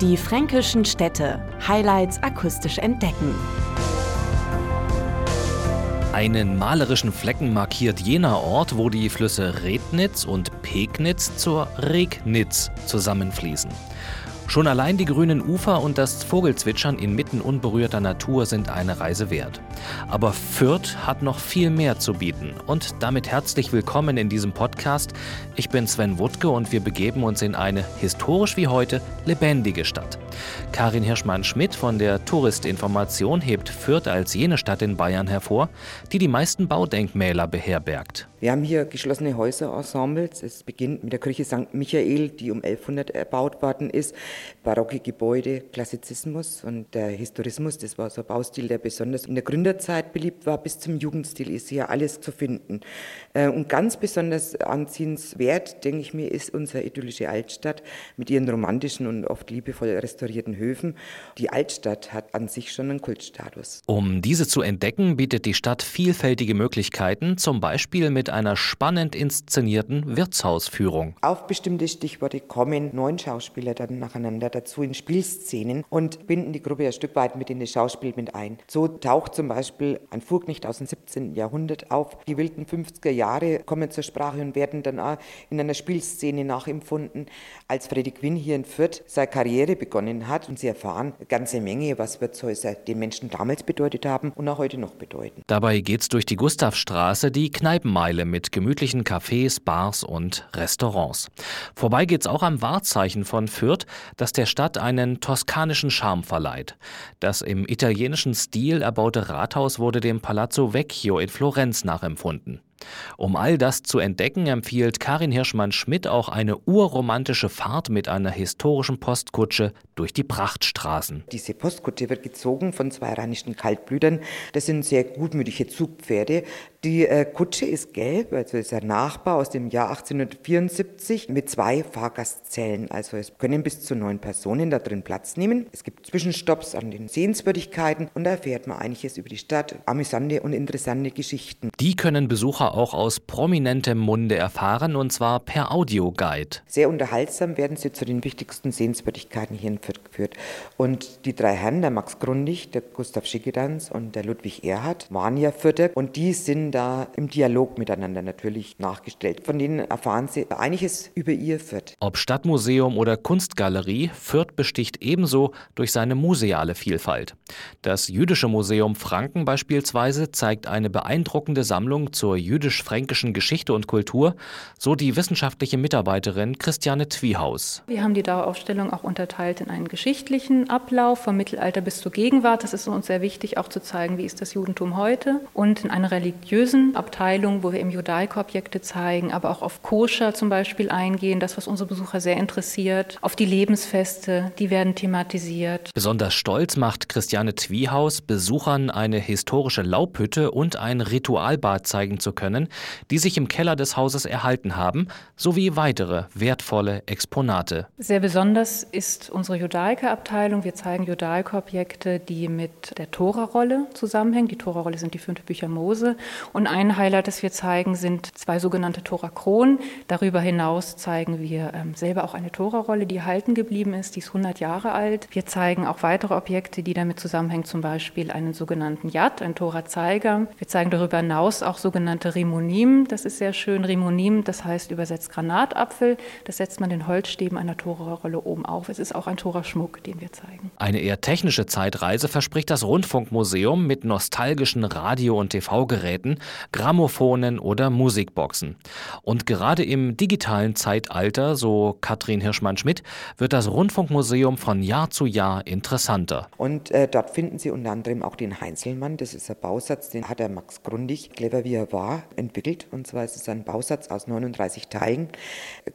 Die fränkischen Städte. Highlights akustisch entdecken. Einen malerischen Flecken markiert jener Ort, wo die Flüsse Rednitz und Pegnitz zur Regnitz zusammenfließen. Schon allein die grünen Ufer und das Vogelzwitschern inmitten unberührter Natur sind eine Reise wert. Aber Fürth hat noch viel mehr zu bieten. Und damit herzlich willkommen in diesem Podcast. Ich bin Sven Wuttke und wir begeben uns in eine historisch wie heute lebendige Stadt. Karin Hirschmann-Schmidt von der Touristinformation hebt Fürth als jene Stadt in Bayern hervor, die die meisten Baudenkmäler beherbergt. Wir haben hier geschlossene Häuserensembles. Es beginnt mit der Kirche St. Michael, die um 1100 erbaut worden ist. Barocke Gebäude, Klassizismus und der Historismus, das war so ein Baustil, der besonders in der Gründerzeit beliebt war, bis zum Jugendstil ist hier alles zu finden. Äh, und ganz besonders anziehenswert, denke ich mir, ist unsere idyllische Altstadt mit ihren romantischen und oft liebevoll restaurierten Höfen. Die Altstadt hat an sich schon einen Kultstatus. Um diese zu entdecken, bietet die Stadt vielfältige Möglichkeiten, zum Beispiel mit einer spannend inszenierten Wirtshausführung. Auf bestimmte Stichworte kommen neun Schauspieler dann nacheinander dazu in Spielszenen und binden die Gruppe ein Stück weit mit in das Schauspiel mit ein. So taucht zum Beispiel ein Fuhrknecht aus dem 17. Jahrhundert auf. Die wilden 50er Jahre kommen zur Sprache und werden dann auch in einer Spielszene nachempfunden. Als Freddy Quinn hier in Fürth seine Karriere begonnen hat und sie erfahren eine ganze Menge, was Wirtshäuser den Menschen damals bedeutet haben und auch heute noch bedeuten. Dabei geht's durch die Gustavstraße, die Kneipenmeile Meile mit gemütlichen Cafés, Bars und Restaurants. Vorbei geht's auch am Wahrzeichen von Fürth, das der Stadt einen toskanischen Charme verleiht. Das im italienischen Stil erbaute Rathaus wurde dem Palazzo Vecchio in Florenz nachempfunden. Um all das zu entdecken, empfiehlt Karin Hirschmann-Schmidt auch eine urromantische Fahrt mit einer historischen Postkutsche durch die Prachtstraßen. Diese Postkutsche wird gezogen von zwei rheinischen Kaltblütern. Das sind sehr gutmütige Zugpferde. Die äh, Kutsche ist gelb, also ist ein Nachbau aus dem Jahr 1874 mit zwei Fahrgastzellen. Also es können bis zu neun Personen da drin Platz nehmen. Es gibt Zwischenstopps an den Sehenswürdigkeiten und da erfährt man einiges über die Stadt, amüsante und interessante Geschichten. Die können Besucher auch aus prominentem Munde erfahren, und zwar per Audioguide. Sehr unterhaltsam werden sie zu den wichtigsten Sehenswürdigkeiten hier in Fürth geführt. Und die drei Herren, der Max Grundig, der Gustav Schickedanz und der Ludwig Erhard, waren ja Fürther und die sind da im Dialog miteinander natürlich nachgestellt. Von denen erfahren sie einiges über ihr Fürth. Ob Stadtmuseum oder Kunstgalerie, Fürth besticht ebenso durch seine museale Vielfalt. Das Jüdische Museum Franken beispielsweise zeigt eine beeindruckende Sammlung zur jüdischen jüdisch-fränkischen Geschichte und Kultur, so die wissenschaftliche Mitarbeiterin Christiane Twiehaus. Wir haben die Dauerausstellung auch unterteilt in einen geschichtlichen Ablauf vom Mittelalter bis zur Gegenwart. Das ist uns sehr wichtig, auch zu zeigen, wie ist das Judentum heute. Und in einer religiösen Abteilung, wo wir im Judaikobjekte zeigen, aber auch auf Koscher zum Beispiel eingehen, das, was unsere Besucher sehr interessiert, auf die Lebensfeste, die werden thematisiert. Besonders stolz macht Christiane Twiehaus, Besuchern eine historische Laubhütte und ein Ritualbad zeigen zu können können, die sich im Keller des Hauses erhalten haben, sowie weitere wertvolle Exponate. Sehr besonders ist unsere Judaica-Abteilung. Wir zeigen Judaica-Objekte, die mit der Tora-Rolle zusammenhängen. Die Tora-Rolle sind die fünf Bücher Mose. Und ein Highlight, das wir zeigen, sind zwei sogenannte Tora-Kronen. Darüber hinaus zeigen wir ähm, selber auch eine Tora-Rolle, die erhalten geblieben ist. Die ist 100 Jahre alt. Wir zeigen auch weitere Objekte, die damit zusammenhängen, zum Beispiel einen sogenannten Yad, ein Tora-Zeiger. Wir zeigen darüber hinaus auch sogenannte Rimonim, das ist sehr schön. Rimonim, das heißt übersetzt Granatapfel. Das setzt man den Holzstäben einer Tora-Rolle oben auf. Es ist auch ein Tora-Schmuck, den wir zeigen. Eine eher technische Zeitreise verspricht das Rundfunkmuseum mit nostalgischen Radio- und TV-Geräten, Grammophonen oder Musikboxen. Und gerade im digitalen Zeitalter, so Katrin Hirschmann-Schmidt, wird das Rundfunkmuseum von Jahr zu Jahr interessanter. Und äh, dort finden Sie unter anderem auch den Heinzelmann. Das ist ein Bausatz, den hat der Max Grundig, clever wie er war, entwickelt. Und zwar ist es ein Bausatz aus 39 Teilen.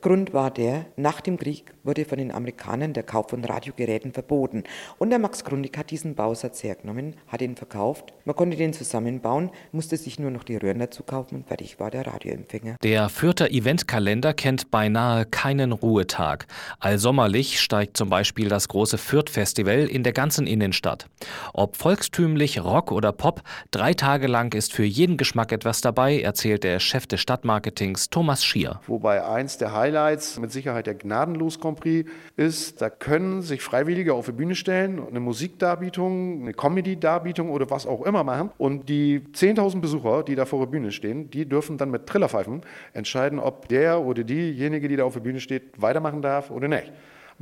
Grund war der, nach dem Krieg wurde von den Amerikanern der Kauf von Radiogeräten verboten. Und der Max Grundig hat diesen Bausatz hergenommen, hat ihn verkauft. Man konnte den zusammenbauen, musste sich nur noch die Röhren dazu kaufen und fertig war der Radioempfänger. Der Fürther Eventkalender kennt beinahe keinen Ruhetag. Allsommerlich steigt zum Beispiel das große Fürth-Festival in der ganzen Innenstadt. Ob volkstümlich, Rock oder Pop, drei Tage lang ist für jeden Geschmack etwas dabei erzählt der Chef des Stadtmarketings Thomas Schier. Wobei eins der Highlights mit Sicherheit der Gnadenlos Grand Prix ist, da können sich Freiwillige auf die Bühne stellen, eine Musikdarbietung, eine Comedy-Darbietung oder was auch immer machen. Und die 10.000 Besucher, die da vor der Bühne stehen, die dürfen dann mit Trillerpfeifen entscheiden, ob der oder diejenige, die da auf der Bühne steht, weitermachen darf oder nicht.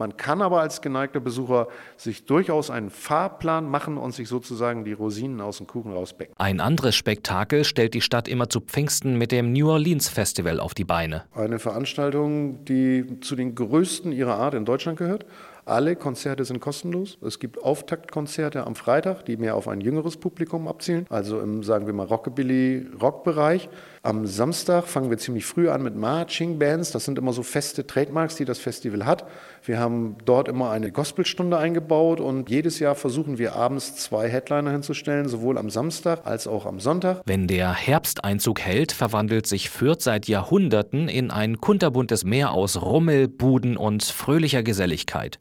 Man kann aber als geneigter Besucher sich durchaus einen Fahrplan machen und sich sozusagen die Rosinen aus dem Kuchen rausbecken. Ein anderes Spektakel stellt die Stadt immer zu Pfingsten mit dem New Orleans Festival auf die Beine. Eine Veranstaltung, die zu den größten ihrer Art in Deutschland gehört. Alle Konzerte sind kostenlos. Es gibt Auftaktkonzerte am Freitag, die mehr auf ein jüngeres Publikum abzielen, also im, sagen wir mal, Rockabilly-Rock-Bereich. Am Samstag fangen wir ziemlich früh an mit Marching Bands. Das sind immer so feste Trademarks, die das Festival hat. Wir haben dort immer eine Gospelstunde eingebaut und jedes Jahr versuchen wir abends zwei Headliner hinzustellen, sowohl am Samstag als auch am Sonntag. Wenn der Herbsteinzug hält, verwandelt sich Fürth seit Jahrhunderten in ein kunterbuntes Meer aus Rummel, Buden und fröhlicher Geselligkeit.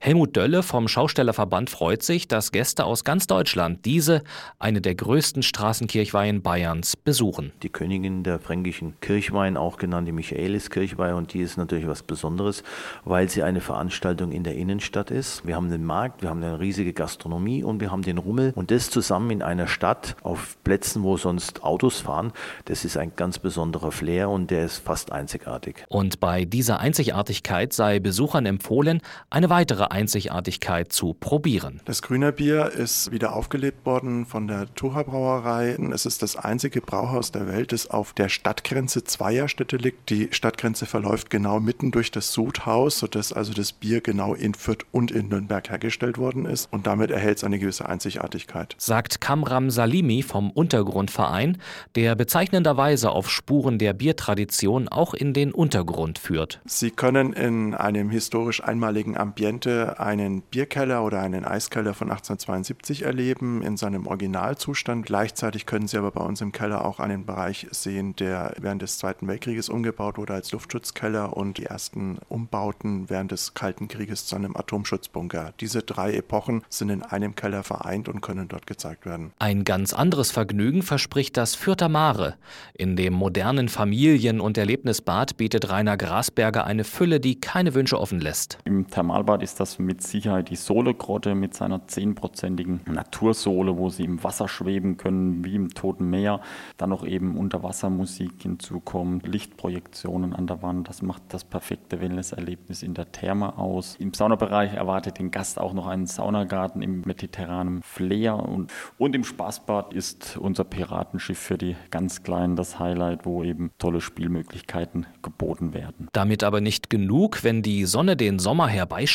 Helmut Dölle vom Schaustellerverband freut sich, dass Gäste aus ganz Deutschland diese, eine der größten Straßenkirchweihen Bayerns, besuchen. Die Königin der fränkischen Kirchweih, auch genannt die Michaeliskirchweih, und die ist natürlich was Besonderes, weil sie eine Veranstaltung in der Innenstadt ist. Wir haben den Markt, wir haben eine riesige Gastronomie und wir haben den Rummel. Und das zusammen in einer Stadt auf Plätzen, wo sonst Autos fahren, das ist ein ganz besonderer Flair und der ist fast einzigartig. Und bei dieser Einzigartigkeit sei Besuchern empfohlen, eine weitere Einzigartigkeit zu probieren. Das Grüner Bier ist wieder aufgelebt worden von der Tucher Brauerei. Es ist das einzige Brauhaus der Welt, das auf der Stadtgrenze zweier Städte liegt. Die Stadtgrenze verläuft genau mitten durch das Sudhaus, sodass also das Bier genau in Fürth und in Nürnberg hergestellt worden ist und damit erhält es eine gewisse Einzigartigkeit. Sagt Kamram Salimi vom Untergrundverein, der bezeichnenderweise auf Spuren der Biertradition auch in den Untergrund führt. Sie können in einem historisch einmaligen Ambiente einen Bierkeller oder einen Eiskeller von 1872 erleben in seinem Originalzustand. Gleichzeitig können Sie aber bei uns im Keller auch einen Bereich sehen, der während des Zweiten Weltkrieges umgebaut wurde als Luftschutzkeller und die ersten Umbauten während des Kalten Krieges zu einem Atomschutzbunker. Diese drei Epochen sind in einem Keller vereint und können dort gezeigt werden. Ein ganz anderes Vergnügen verspricht das Fürther Mare. In dem modernen Familien- und Erlebnisbad bietet Rainer Grasberger eine Fülle, die keine Wünsche offen lässt. Im Thermalbad ist das mit Sicherheit die Sohlegrotte mit seiner zehnprozentigen Natursohle, wo Sie im Wasser schweben können, wie im Toten Meer. Dann noch eben Unterwassermusik hinzukommt, Lichtprojektionen an der Wand. Das macht das perfekte Wellnesserlebnis in der Therme aus. Im Saunabereich erwartet den Gast auch noch einen Saunagarten im mediterranen Flair. Und, und im Spaßbad ist unser Piratenschiff für die ganz Kleinen das Highlight, wo eben tolle Spielmöglichkeiten geboten werden. Damit aber nicht genug, wenn die Sonne den Sommer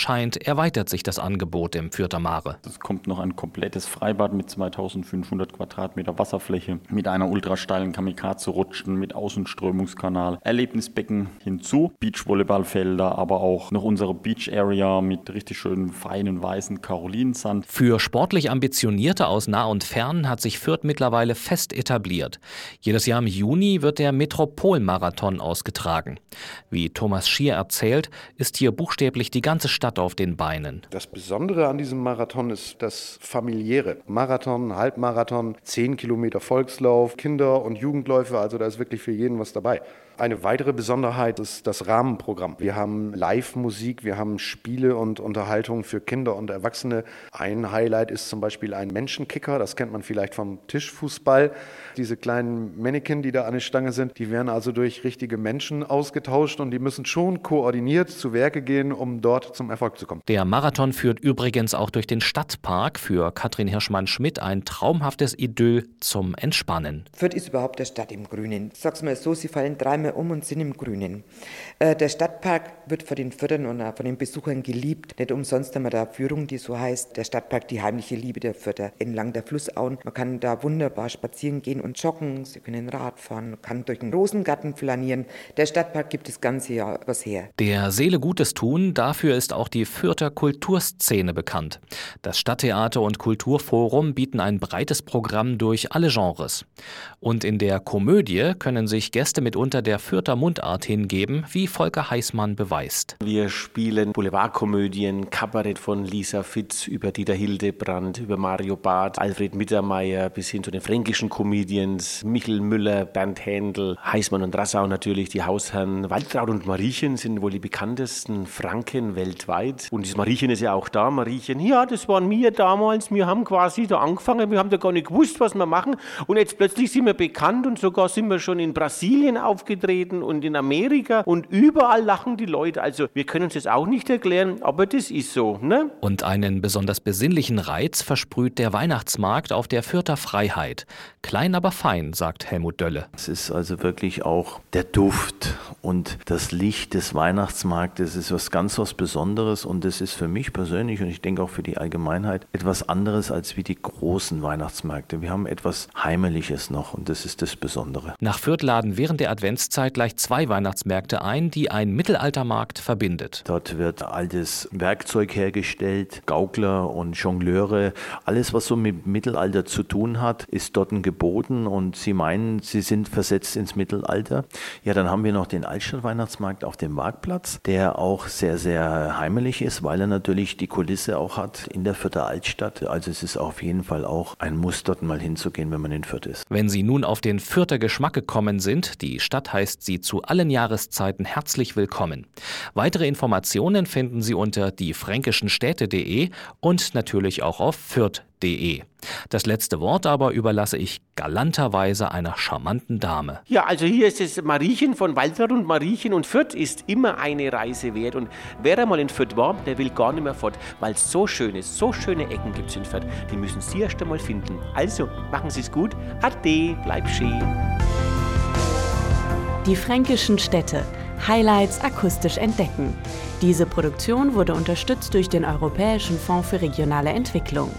herbeischeint, erweitert sich das Angebot im Fürther Mare. Es kommt noch ein komplettes Freibad mit 2500 Quadratmeter Wasserfläche, mit einer ultrasteilen Kamikaze-Rutschen, mit Außenströmungskanal, Erlebnisbecken hinzu, Beachvolleyballfelder, aber auch noch unsere Beach Area mit richtig schönen feinen weißen Karolinensand. Für sportlich Ambitionierte aus nah und fern hat sich Fürth mittlerweile fest etabliert. Jedes Jahr im Juni wird der Metropolmarathon ausgetragen. Wie Thomas Schier erzählt, ist hier buchstäblich die ganze Stadt auf den Beinen. Das Besondere an diesem Marathon ist das familiäre. Marathon, Halbmarathon, 10 Kilometer Volkslauf, Kinder- und Jugendläufe, also da ist wirklich für jeden was dabei. Eine weitere Besonderheit ist das Rahmenprogramm. Wir haben Live-Musik, wir haben Spiele und Unterhaltung für Kinder und Erwachsene. Ein Highlight ist zum Beispiel ein Menschenkicker, das kennt man vielleicht vom Tischfußball. Diese kleinen Mannequin, die da an der Stange sind, die werden also durch richtige Menschen ausgetauscht und die müssen schon koordiniert zu Werke gehen, um dort zum Erfolg zu kommen. Der Marathon führt übrigens auch durch den Stadtpark. Für Katrin Hirschmann-Schmidt ein traumhaftes Idyll zum Entspannen. Fürth ist überhaupt der Stadt im Grünen. Sag's mal so, sie fallen dreimal um und sind im Grünen. Äh, der Stadtpark wird von den Fürdern und von den Besuchern geliebt. Nicht umsonst haben wir da Führung, die so heißt, der Stadtpark, die heimliche Liebe der Fürther. Entlang der Flussauen. Man kann da wunderbar spazieren gehen und joggen. Sie können Rad fahren, kann durch den Rosengarten flanieren. Der Stadtpark gibt das ganze Jahr was her. Der Seele Gutes tun, dafür ist auch die Fürther Kulturszene bekannt. Das Stadttheater und Kulturforum bieten ein breites Programm durch alle Genres. Und in der Komödie können sich Gäste mitunter der der Fürther Mundart hingeben, wie Volker Heißmann beweist. Wir spielen Boulevardkomödien, Kabarett von Lisa Fitz über Dieter Hildebrand, über Mario Barth, Alfred Mittermeier bis hin zu den fränkischen Comedians, Michel Müller, Bernd Händel, Heißmann und Rassau natürlich, die Hausherren. Waltraud und Mariechen sind wohl die bekanntesten Franken weltweit. Und das Mariechen ist ja auch da. Mariechen, ja, das waren wir damals. Wir haben quasi da angefangen. Wir haben da gar nicht gewusst, was wir machen. Und jetzt plötzlich sind wir bekannt und sogar sind wir schon in Brasilien aufgetreten und in Amerika. Und überall lachen die Leute. Also wir können uns das auch nicht erklären, aber das ist so. Ne? Und einen besonders besinnlichen Reiz versprüht der Weihnachtsmarkt auf der Fürther Freiheit. Klein, aber fein, sagt Helmut Dölle. Es ist also wirklich auch der Duft und das Licht des Weihnachtsmarktes ist was ganz was Besonderes und es ist für mich persönlich und ich denke auch für die Allgemeinheit etwas anderes als wie die großen Weihnachtsmärkte. Wir haben etwas Heimeliges noch und das ist das Besondere. Nach Fürth laden während der Adventszeit gleich zwei Weihnachtsmärkte ein, die ein Mittelaltermarkt verbindet. Dort wird altes Werkzeug hergestellt, Gaukler und Jongleure. Alles, was so mit Mittelalter zu tun hat, ist dort geboten und Sie meinen, Sie sind versetzt ins Mittelalter. Ja, dann haben wir noch den Altstadtweihnachtsmarkt auf dem Marktplatz, der auch sehr, sehr heimelig ist, weil er natürlich die Kulisse auch hat in der Fürther Altstadt. Also es ist auf jeden Fall auch ein Muss, dort mal hinzugehen, wenn man in Fürth ist. Wenn Sie nun auf den Fürther Geschmack gekommen sind, die Stadt heißt Sie zu allen Jahreszeiten herzlich willkommen. Weitere Informationen finden Sie unter diefränkischenstädte.de und natürlich auch auf fürth.de. Das letzte Wort aber überlasse ich galanterweise einer charmanten Dame. Ja, also hier ist es Mariechen von Walter und Mariechen und Fürth ist immer eine Reise wert. Und wer einmal in Fürth war, der will gar nicht mehr fort, weil es so schön ist, so schöne Ecken gibt es in Fürth. Die müssen Sie erst einmal finden. Also, machen Sie es gut. Ade, bleib schön. Die fränkischen Städte. Highlights akustisch entdecken. Diese Produktion wurde unterstützt durch den Europäischen Fonds für regionale Entwicklung.